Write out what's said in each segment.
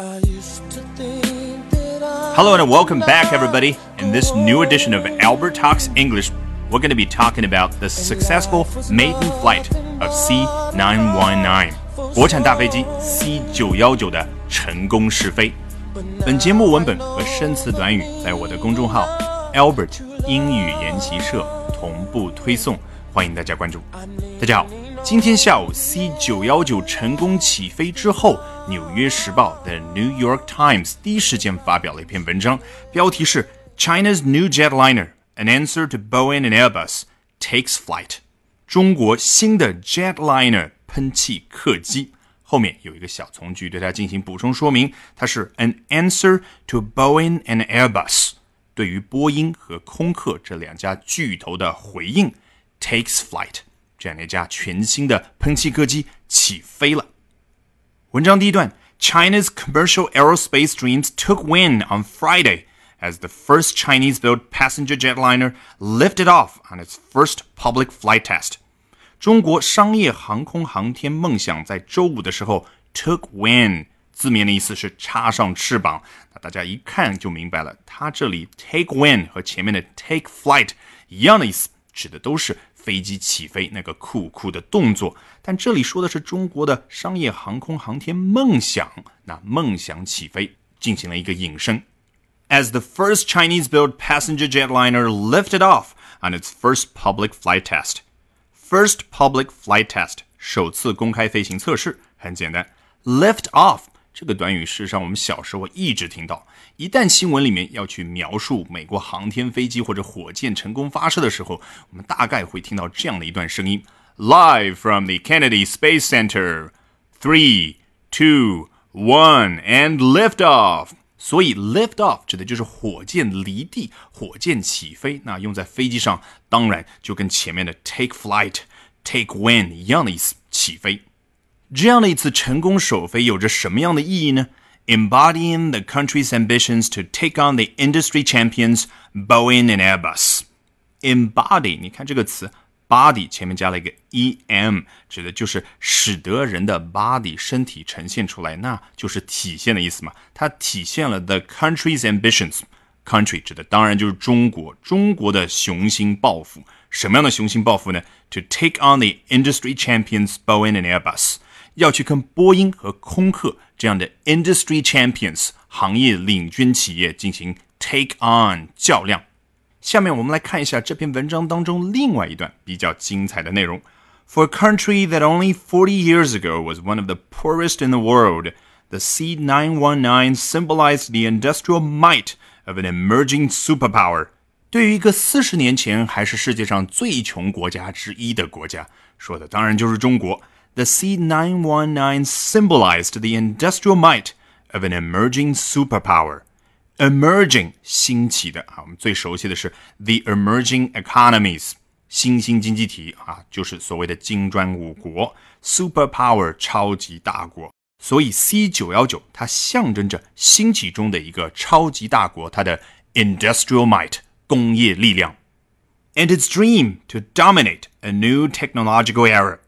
Hello and welcome back, everybody. In this new edition of Albert Talks English, we're going to be talking about the successful maiden flight of C919 国产大飞机 C919的成功试飞。本节目文本和生词短语在我的公众号 Albert 英语研习社同步推送， 欢迎大家关注。大家好。今天下午，C 九幺九成功起飞之后，《纽约时报》的 New York Times 第一时间发表了一篇文章，标题是 “China's new jetliner: An answer to Boeing and Airbus takes flight”。中国新的 jetliner 喷气客机后面有一个小从句，对它进行补充说明，它是 “an answer to Boeing and Airbus”，对于波音和空客这两家巨头的回应 ，takes flight。这样一架全新的喷气客机起飞了。文章第一段：China's commercial aerospace dreams took wind on Friday as the first Chinese-built passenger jetliner lifted off on its first public flight test。中国商业航空航天梦想在周五的时候 took wind，字面的意思是插上翅膀。那大家一看就明白了，它这里 take wind 和前面的 take flight 一样的意思，指的都是。 飞机起飞那个酷酷的动作，但这里说的是中国的商业航空航天梦想。那梦想起飞进行了一个引申。As the first Chinese-built passenger jetliner lifted off on its first public flight test, first public flight test 首次公开飞行测试很简单，lift off 这个短语，事实上我们小时候一直听到。一旦新闻里面要去描述美国航天飞机或者火箭成功发射的时候，我们大概会听到这样的一段声音：Live from the Kennedy Space Center, three, two, one, and lift off。所以，lift off 指的就是火箭离地、火箭起飞。那用在飞机上，当然就跟前面的 take flight、take wing 一样的意思，起飞。这样的一次成功首飞有着什么样的意义呢？Embodying the country's ambitions to take on the industry champions Boeing and Airbus. Embody，你看这个词，body 前面加了一个 em，指的就是使得人的 body 身体呈现出来，那就是体现的意思嘛。它体现了 the country's ambitions。Country 指的当然就是中国，中国的雄心抱负。什么样的雄心抱负呢？To take on the industry champions Boeing and Airbus。 要去跟波音和空客这样的 industry champions 行业领军企业进行 take on 较量。下面我们来看一下这篇文章当中另外一段比较精彩的内容。For a country that only 40 years ago was one of the poorest in the world, the C919 symbolized the industrial might of an emerging superpower. 对于一个四十年前还是世界上最穷国家之一的国家，说的当然就是中国。 the C919 symbolized the industrial might of an emerging superpower. Emerging 兴起的啊，我们最熟悉的是 the emerging economies 新兴经济体啊，就是所谓的金砖五国，superpower 超级大国。所以 C 九幺九它象征着兴起中的一个超级大国，它的 industrial might 工业力量，and its dream to dominate a new technological era。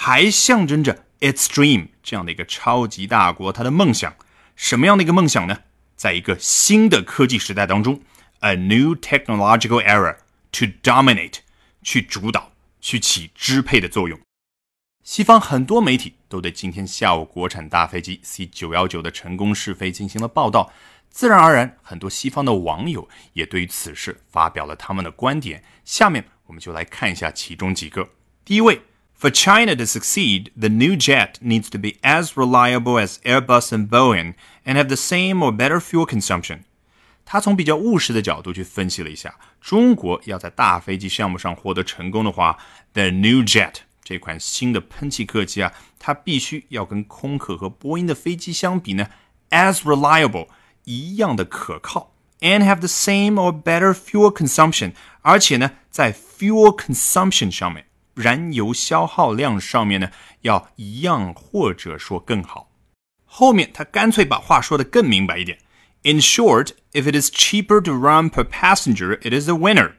还象征着 its dream 这样的一个超级大国，它的梦想，什么样的一个梦想呢？在一个新的科技时代当中，a new technological era to dominate，去主导，去起支配的作用。西方很多媒体都对今天下午国产大飞机 C 九幺九的成功试飞进行了报道，自然而然，很多西方的网友也对于此事发表了他们的观点。下面我们就来看一下其中几个。第一位。For China to succeed, the new jet needs to be as reliable as Airbus and Boeing and have the same or better fuel consumption. 他从比较务实的角度去分析了一下，中国要在大飞机项目上获得成功的话，the new jet 这款新的喷气客机啊，它必须要跟空客和波音的飞机相比呢，as reliable 一样的可靠，and have the same or better fuel consumption，而且呢，在 fuel consumption 上面。 燃油消耗量上面呢，要一样或者说更好。后面他干脆把话说的更明白一点。In short, if it is cheaper to run per passenger, it is a winner。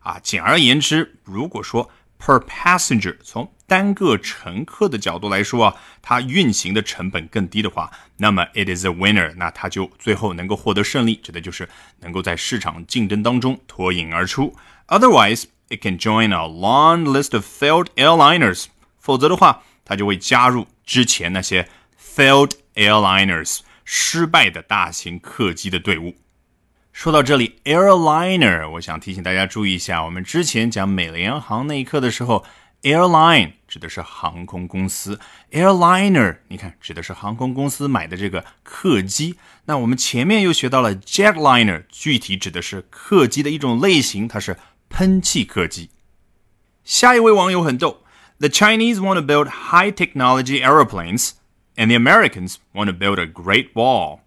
啊，简而言之，如果说 per passenger 从单个乘客的角度来说啊，它运行的成本更低的话，那么 it is a winner，那它就最后能够获得胜利，指的就是能够在市场竞争当中脱颖而出。Otherwise, it can join a long list of failed airliners。否则的话，它就会加入之前那些 failed airliners 失败的大型客机的队伍。说到这里，airliner，我想提醒大家注意一下，我们之前讲美联航那一课的时候。Airline 指的是航空公司，airliner 你看指的是航空公司买的这个客机。那我们前面又学到了 jetliner，具体指的是客机的一种类型，它是喷气客机。下一位网友很逗，The Chinese want to build high technology airplanes, and the Americans want to build a Great Wall。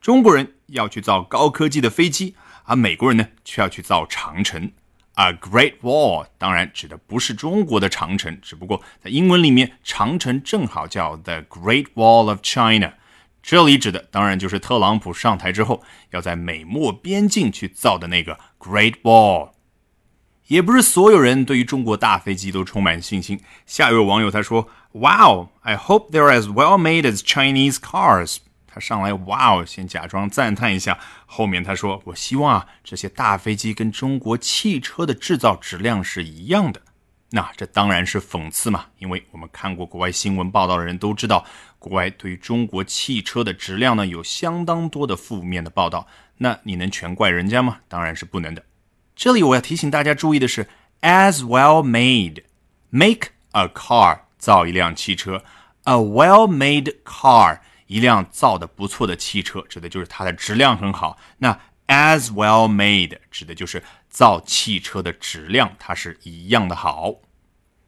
中国人要去造高科技的飞机，而美国人呢却要去造长城。A Great Wall 当然指的不是中国的长城，只不过在英文里面，长城正好叫 The Great Wall of China。这里指的当然就是特朗普上台之后要在美墨边境去造的那个 Great Wall。 也不是所有人对于中国大飞机都充满信心。下一位网友他说：“Wow, I hope they're as well made as Chinese cars。”他上来，“Wow”，！先假装赞叹一下，后面他说：“我希望啊，这些大飞机跟中国汽车的制造质量是一样的。”那这当然是讽刺嘛，因为我们看过国外新闻报道的人都知道，国外对于中国汽车的质量呢有相当多的负面的报道。那你能全怪人家吗？当然是不能的。这里我要提醒大家注意的是，as well made，make a car，造一辆汽车，a well made car。一辆造的不错的汽车，指的就是它的质量很好。那 as well made 指的就是造汽车的质量，它是一样的好。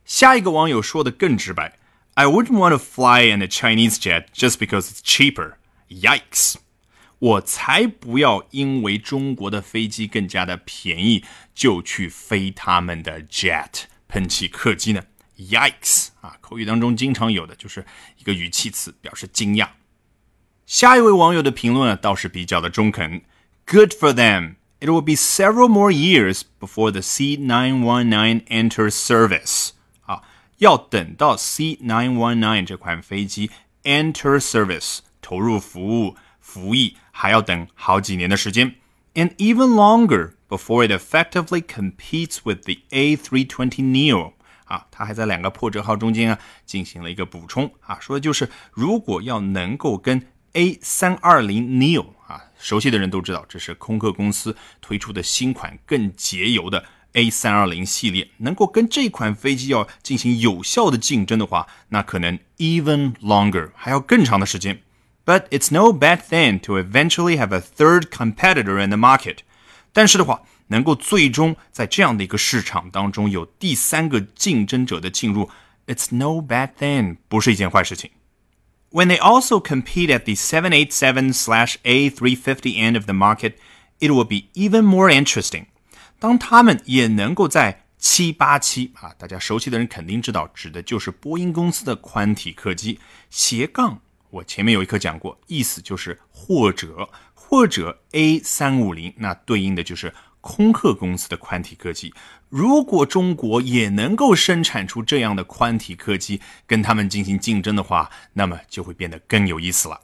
下一个网友说的更直白：I wouldn't want to fly in a Chinese jet just because it's cheaper. Yikes！ 我才不要因为中国的飞机更加的便宜就去飞他们的 jet 喷气客机呢。Yikes！啊，口语当中经常有的就是一个语气词，表示惊讶。下一位网友的评论呢，倒是比较的中肯。Good for them. It will be several more years before the C919 enters service. 啊，要等到 C919 这款飞机 enter service 投入服务服役，还要等好几年的时间。And even longer before it effectively competes with the A320 Neo. 啊，他还在两个破折号中间啊进行了一个补充啊，说的就是如果要能够跟 A 三二零 neo 啊，熟悉的人都知道，这是空客公司推出的新款更节油的 A 三二零系列。能够跟这款飞机要进行有效的竞争的话，那可能 even longer 还要更长的时间。But it's no bad thing to eventually have a third competitor in the market。但是的话，能够最终在这样的一个市场当中有第三个竞争者的进入，it's no bad thing，不是一件坏事情。When they also compete at the 787/A350 end of the market, it will be even more interesting. 当他们也能够在787啊，大家熟悉的人肯定知道，指的就是波音公司的宽体客机斜杠。 我前面有一课讲过，意思就是或者或者 A 三五零那对应的就是空客公司的宽体客机，如果中国也能够生产出这样的宽体客机，跟他们进行竞争的话，那么就会变得更有意思了。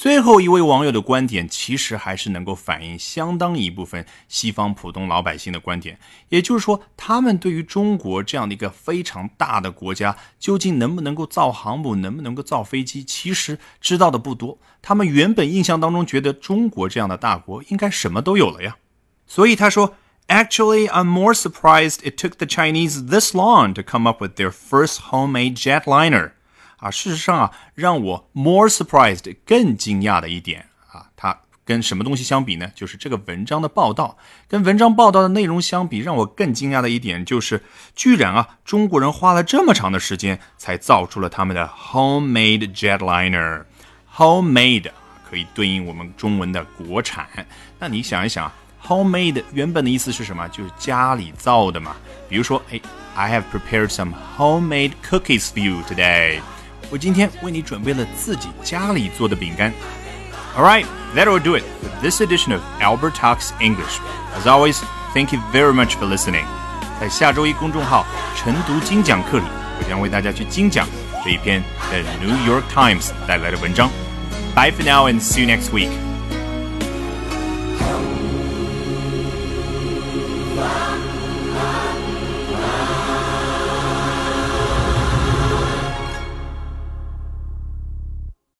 最后一位网友的观点，其实还是能够反映相当一部分西方普通老百姓的观点，也就是说，他们对于中国这样的一个非常大的国家，究竟能不能够造航母，能不能够造飞机，其实知道的不多。他们原本印象当中觉得中国这样的大国应该什么都有了呀。所以他说，Actually, I'm more surprised it took the Chinese this long to come up with their first homemade jetliner。啊，事实上啊，让我 more surprised 更惊讶的一点啊，它跟什么东西相比呢？就是这个文章的报道，跟文章报道的内容相比，让我更惊讶的一点就是，居然啊，中国人花了这么长的时间才造出了他们的 homemade jetliner。homemade 可以对应我们中文的国产。那你想一想啊。Homemade 原本的意思是什么？就是家里造的嘛。比如说，哎，I have prepared some homemade cookies for you today。我今天为你准备了自己家里做的饼干。All right, that will do it for this edition of Albert Talks English. As always, thank you very much for listening. 在下周一公众号“晨读精讲课”里， 我将为大家去精讲这一篇的《New York Times》带来的文章。Bye for now and see you next week.